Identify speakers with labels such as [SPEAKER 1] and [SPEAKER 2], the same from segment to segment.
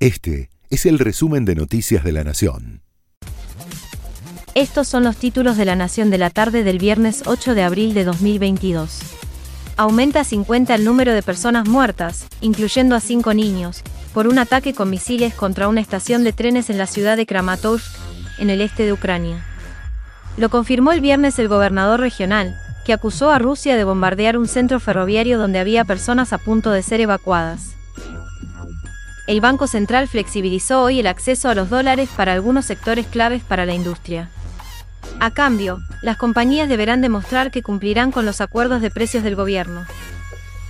[SPEAKER 1] Este es el resumen de Noticias de la Nación.
[SPEAKER 2] Estos son los títulos de la Nación de la tarde del viernes 8 de abril de 2022. Aumenta 50 el número de personas muertas, incluyendo a cinco niños, por un ataque con misiles contra una estación de trenes en la ciudad de Kramatorsk, en el este de Ucrania. Lo confirmó el viernes el gobernador regional, que acusó a Rusia de bombardear un centro ferroviario donde había personas a punto de ser evacuadas. El Banco Central flexibilizó hoy el acceso a los dólares para algunos sectores claves para la industria. A cambio, las compañías deberán demostrar que cumplirán con los acuerdos de precios del gobierno.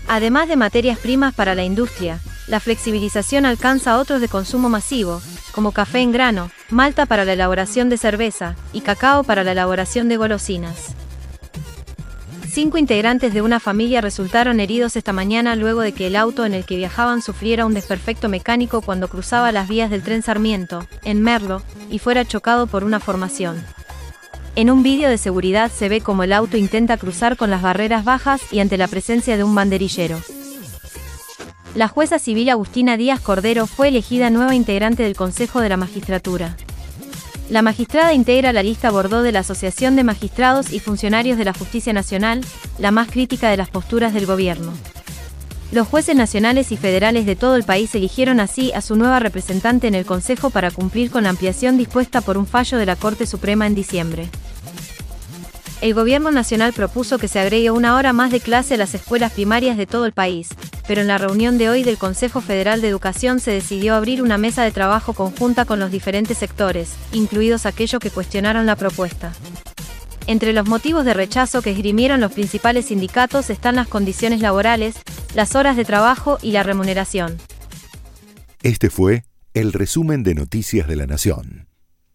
[SPEAKER 2] Además de materias primas para la industria, la flexibilización alcanza otros de consumo masivo, como café en grano, malta para la elaboración de cerveza y cacao para la elaboración de golosinas. Cinco integrantes de una familia resultaron heridos esta mañana luego de que el auto en el que viajaban sufriera un desperfecto mecánico cuando cruzaba las vías del tren Sarmiento, en Merlo, y fuera chocado por una formación. En un vídeo de seguridad se ve como el auto intenta cruzar con las barreras bajas y ante la presencia de un banderillero. La jueza civil Agustina Díaz Cordero fue elegida nueva integrante del Consejo de la Magistratura. La magistrada integra la lista Bordó de la Asociación de Magistrados y Funcionarios de la Justicia Nacional, la más crítica de las posturas del gobierno. Los jueces nacionales y federales de todo el país eligieron así a su nueva representante en el Consejo para cumplir con la ampliación dispuesta por un fallo de la Corte Suprema en diciembre. El Gobierno Nacional propuso que se agregue una hora más de clase a las escuelas primarias de todo el país, pero en la reunión de hoy del Consejo Federal de Educación se decidió abrir una mesa de trabajo conjunta con los diferentes sectores, incluidos aquellos que cuestionaron la propuesta. Entre los motivos de rechazo que esgrimieron los principales sindicatos están las condiciones laborales, las horas de trabajo y la remuneración.
[SPEAKER 1] Este fue el resumen de Noticias de la Nación.